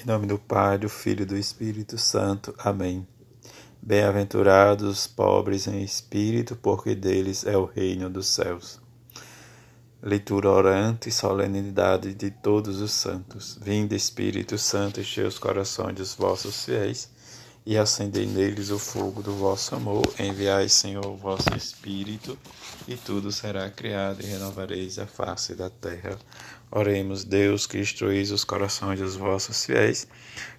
Em nome do Pai, do Filho e do Espírito Santo. Amém. Bem-aventurados os pobres em espírito, porque deles é o reino dos céus. Leitura orante e solenidade de todos os santos. Vinde, Espírito Santo, enchei os corações dos vossos fiéis e acendei neles o fogo do vosso amor. Enviai, Senhor, o vosso Espírito, e tudo será criado, e renovareis a face da terra. Oremos, Deus, que instruís os corações dos vossos fiéis,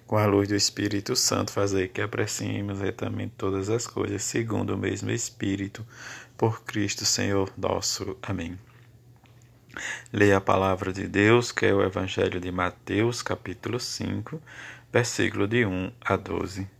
com a luz do Espírito Santo, fazer que apreciemos retamente todas as coisas, segundo o mesmo Espírito, por Cristo, Senhor nosso. Amém. Leia a palavra de Deus, que é o Evangelho de Mateus, capítulo 5, versículo de 1 a 12.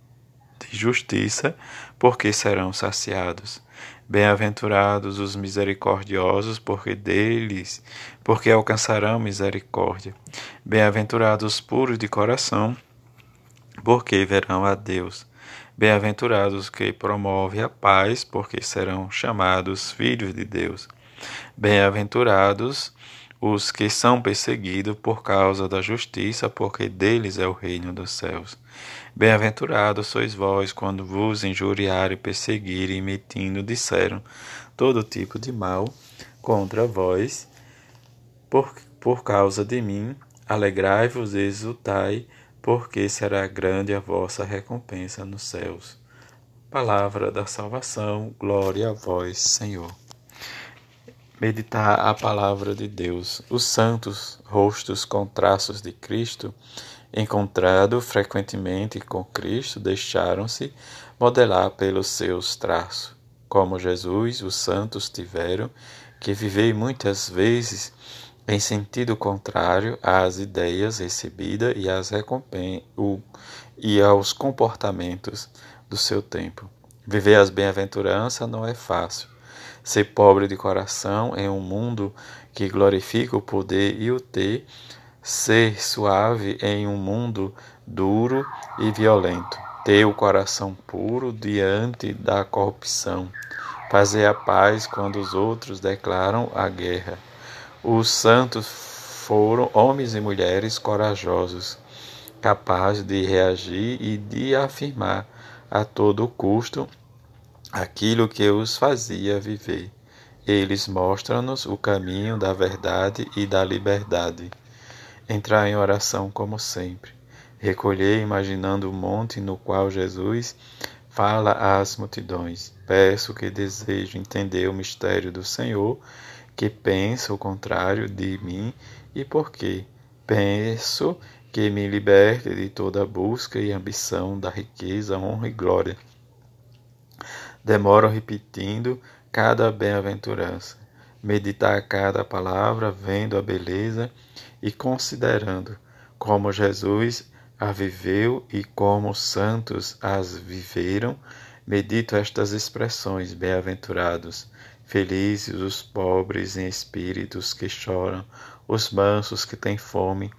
de justiça, porque serão saciados. Bem-aventurados os misericordiosos, porque deles, porque alcançarão misericórdia. Bem-aventurados os puros de coração, porque verão a Deus. Bem-aventurados que promovem a paz, porque serão chamados filhos de Deus. Bem-aventurados os que são perseguidos por causa da justiça, porque deles é o reino dos céus. Bem-aventurados sois vós quando vos injuriarem, perseguirem, mentindo, disseram todo tipo de mal contra vós, por, por causa de mim. Alegrai-vos e exultai, porque será grande a vossa recompensa nos céus. Palavra da salvação, glória a vós, Senhor meditar a palavra de Deus. Os santos rostos com traços de Cristo, encontrado frequentemente com Cristo, deixaram-se modelar pelos seus traços. Como Jesus, os santos tiveram que viver muitas vezes em sentido contrário às ideias recebidas e, às e aos comportamentos do seu tempo. Viver as bem-aventuranças não é fácil ser pobre de coração em um mundo que glorifica o poder e o ter, ser suave em um mundo duro e violento, ter o coração puro diante da corrupção, fazer a paz quando os outros declaram a guerra. Os santos foram homens e mulheres corajosos, capazes de reagir e de afirmar a todo custo aquilo que os fazia viver. Eles mostram-nos o caminho da verdade e da liberdade. Entrar em oração como sempre. Recolher imaginando o monte no qual Jesus fala às multidões. Peço que desejo entender o mistério do Senhor, que pensa o contrário de mim e por quê. Penso que me liberte de toda busca e ambição da riqueza, honra e glória demoram repetindo cada bem-aventurança, meditar cada palavra, vendo a beleza e considerando como Jesus a viveu e como os santos as viveram, medito estas expressões: bem-aventurados, felizes os pobres em espíritos que choram, os mansos que têm fome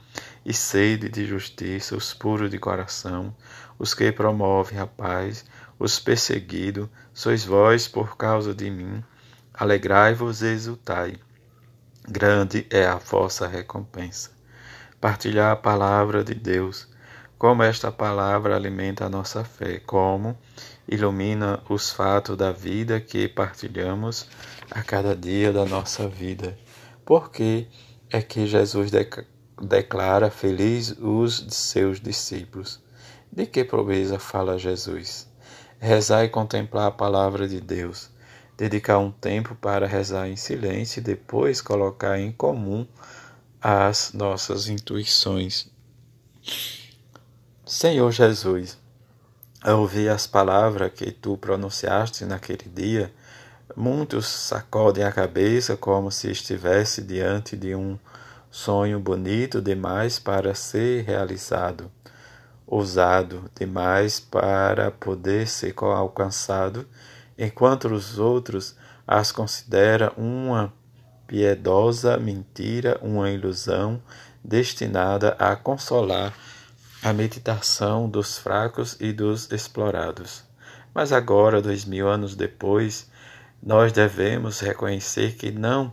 e sede de justiça, os puros de coração, os que promovem a paz, os perseguidos, sois vós por causa de mim. Alegrai-vos e exultai. Grande é a vossa recompensa. Partilhar a palavra de Deus. Como esta palavra alimenta a nossa fé, como ilumina os fatos da vida que partilhamos a cada dia da nossa vida. Porque é que Jesus declara feliz os seus discípulos. De que pobreza fala Jesus? Rezar e contemplar a palavra de Deus, dedicar um tempo para rezar em silêncio e depois colocar em comum as nossas intuições. Senhor Jesus, ao ouvir as palavras que tu pronunciaste naquele dia, muitos sacodem a cabeça como se estivesse diante de um sonho bonito demais para ser realizado. Ousado demais para poder ser alcançado, enquanto os outros as considera uma piedosa mentira, uma ilusão destinada a consolar a meditação dos fracos e dos explorados. Mas agora, dois mil anos depois, nós devemos reconhecer que não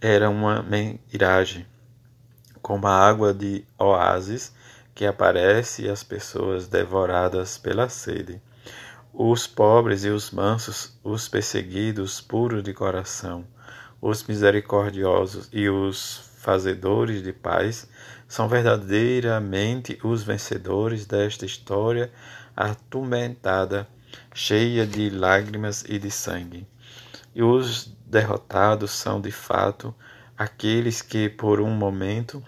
era uma miragem, como a água de oásis que aparece e as pessoas devoradas pela sede. Os pobres e os mansos, os perseguidos, puros de coração, os misericordiosos e os fazedores de paz são verdadeiramente os vencedores desta história atormentada, cheia de lágrimas e de sangue. E os derrotados são de fato aqueles que por um momento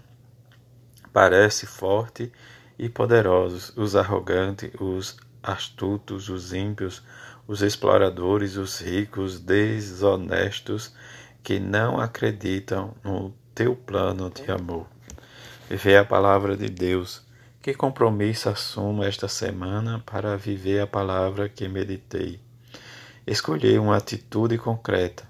parecem fortes e poderosos, os arrogantes, os astutos, os ímpios, os exploradores, os ricos, desonestos, que não acreditam no teu plano de amor. Viver a palavra de Deus. Que compromisso assumo esta semana para viver a palavra que meditei? Escolher uma atitude concreta.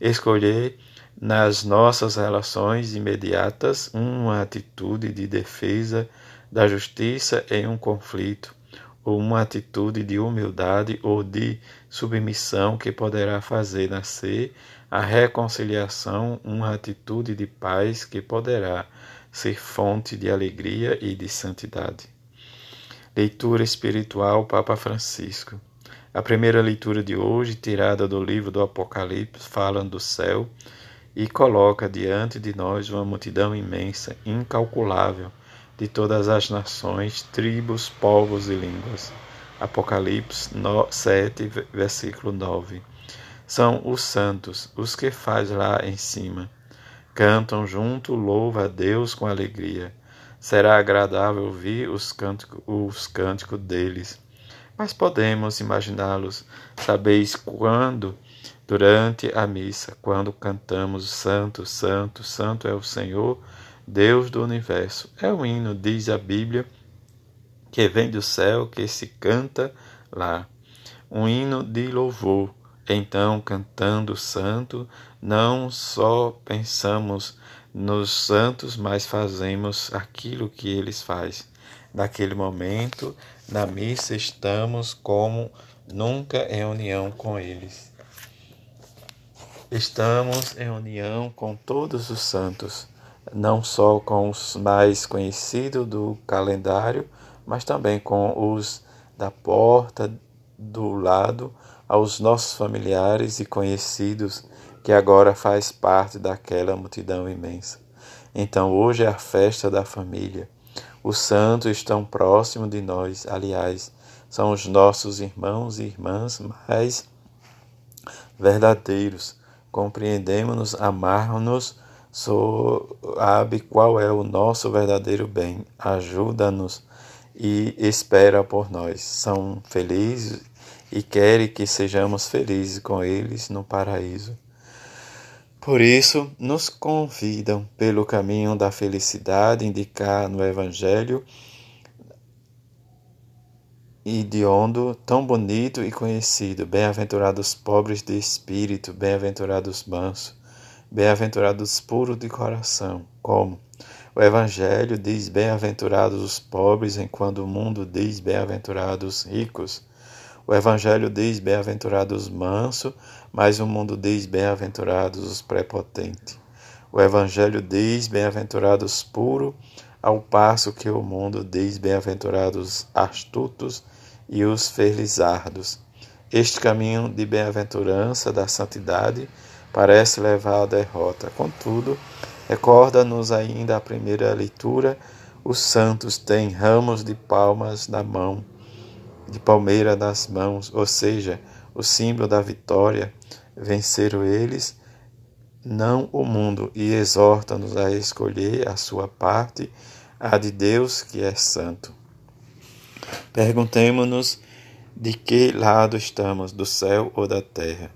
Escolher nas nossas relações imediatas uma atitude de defesa da justiça em um conflito, ou uma atitude de humildade ou de submissão que poderá fazer nascer a reconciliação, uma atitude de paz que poderá ser fonte de alegria e de santidade. Leitura espiritual Papa Francisco. A primeira leitura de hoje, tirada do livro do Apocalipse, fala do céu e coloca diante de nós uma multidão imensa, incalculável, de todas as nações, tribos, povos e línguas. Apocalipse 7, versículo 9. São os santos, os que faz lá em cima. Cantam junto, louva a Deus com alegria. Será agradável ouvir os cânticos, os cânticos deles. Mas podemos imaginá-los. Sabeis quando, durante a missa, quando cantamos Santo, Santo, Santo é o Senhor, Deus do universo. É um hino, diz a Bíblia, que vem do céu, que se canta lá. Um hino de louvor. Então, cantando santo, não só pensamos nos santos, mas fazemos aquilo que eles fazem. Naquele momento, na missa, estamos como nunca em união com eles. Estamos em união com todos os santos não só com os mais conhecidos do calendário, mas também com os da porta do lado, aos nossos familiares e conhecidos que agora faz parte daquela multidão imensa. Então hoje é a festa da família. Os santos estão próximos de nós, aliás, são os nossos irmãos e irmãs mais verdadeiros. Compreendemos-nos, amarmos-nos sabe qual é o nosso verdadeiro bem, ajuda-nos e espera por nós. São felizes e querem que sejamos felizes com eles no paraíso. Por isso, nos convidam pelo caminho da felicidade, indicar no Evangelho idiondo tão bonito e conhecido. Bem-aventurados pobres de espírito, bem-aventurados mansos Bem-aventurados puros de coração, como o Evangelho diz: Bem-aventurados os pobres, enquanto o mundo diz: Bem-aventurados os ricos. O Evangelho diz: Bem-aventurados os mansos, mas o mundo diz: Bem-aventurados os prepotentes. O Evangelho diz: Bem-aventurados puros, ao passo que o mundo diz: Bem-aventurados astutos e os felizardos. Este caminho de bem-aventurança, da santidade, parece levar à derrota. Contudo, recorda-nos ainda a primeira leitura: os santos têm ramos de palmas na mão, de palmeira nas mãos, ou seja, o símbolo da vitória. Venceram eles, não o mundo, e exorta-nos a escolher a sua parte, a de Deus que é santo. Perguntemos-nos de que lado estamos, do céu ou da terra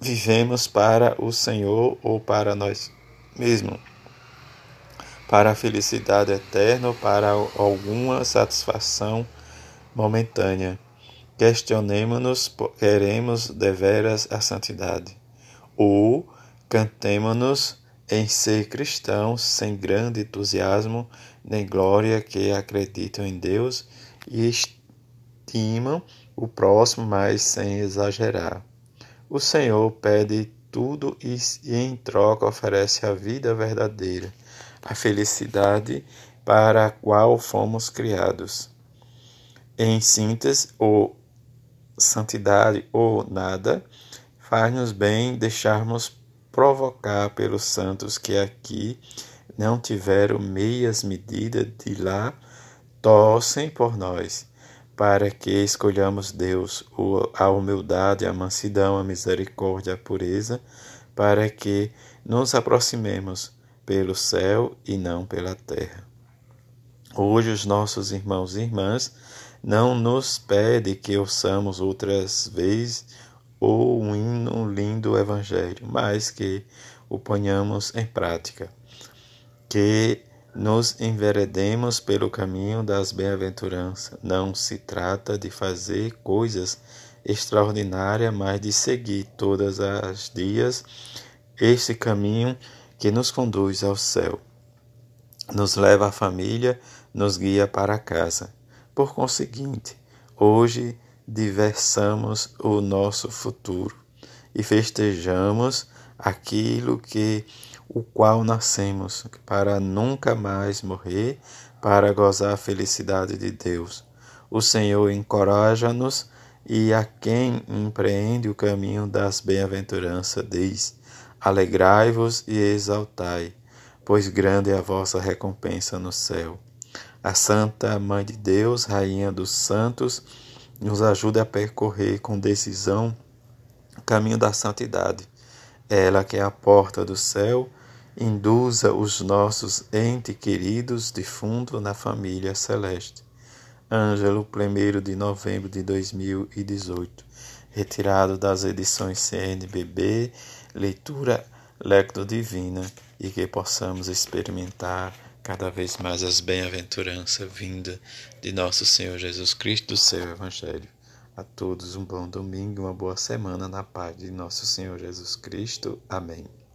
vivemos para o Senhor ou para nós mesmos. para a felicidade eterna ou para alguma satisfação momentânea. Questionemos-nos, queremos deveras a santidade? Ou cantemos-nos em ser cristãos sem grande entusiasmo nem glória que acreditam em Deus e estimam o próximo, mas sem exagerar. O Senhor pede tudo e, em troca oferece a vida verdadeira, a felicidade para a qual fomos criados. Em síntese, ou santidade ou nada, faz-nos bem deixarmos provocar pelos santos que aqui não tiveram meias medidas de lá, torcem por nós para que escolhamos Deus, a humildade, a mansidão, a misericórdia, a pureza, para que nos aproximemos pelo céu e não pela terra. Hoje os nossos irmãos e irmãs não nos pedem que ouçamos outras vezes ou um hino lindo evangelho, mas que o ponhamos em prática. Que nos enveredemos pelo caminho das bem-aventuranças. Não se trata de fazer coisas extraordinárias, mas de seguir todas as dias este caminho que nos conduz ao céu. Nos leva à família, nos guia para casa. Por conseguinte, hoje diversamos o nosso futuro e festejamos aquilo que o qual nascemos, para nunca mais morrer, para gozar a felicidade de Deus. O Senhor encoraja-nos e a quem empreende o caminho das bem-aventuranças diz: Alegrai-vos e exaltai, pois grande é a vossa recompensa no céu. A Santa Mãe de Deus, Rainha dos Santos, nos ajuda a percorrer com decisão o caminho da santidade. Ela que é a porta do céu induza os nossos entes queridos de fundo na família celeste. Ângelo, 1 de novembro de 2018. Retirado das edições CNBB, leitura Lecto Divina, e que possamos experimentar cada vez mais as bem-aventuranças vinda de nosso Senhor Jesus Cristo, do seu Evangelho. A todos um bom domingo, uma boa semana na paz de nosso Senhor Jesus Cristo. Amém.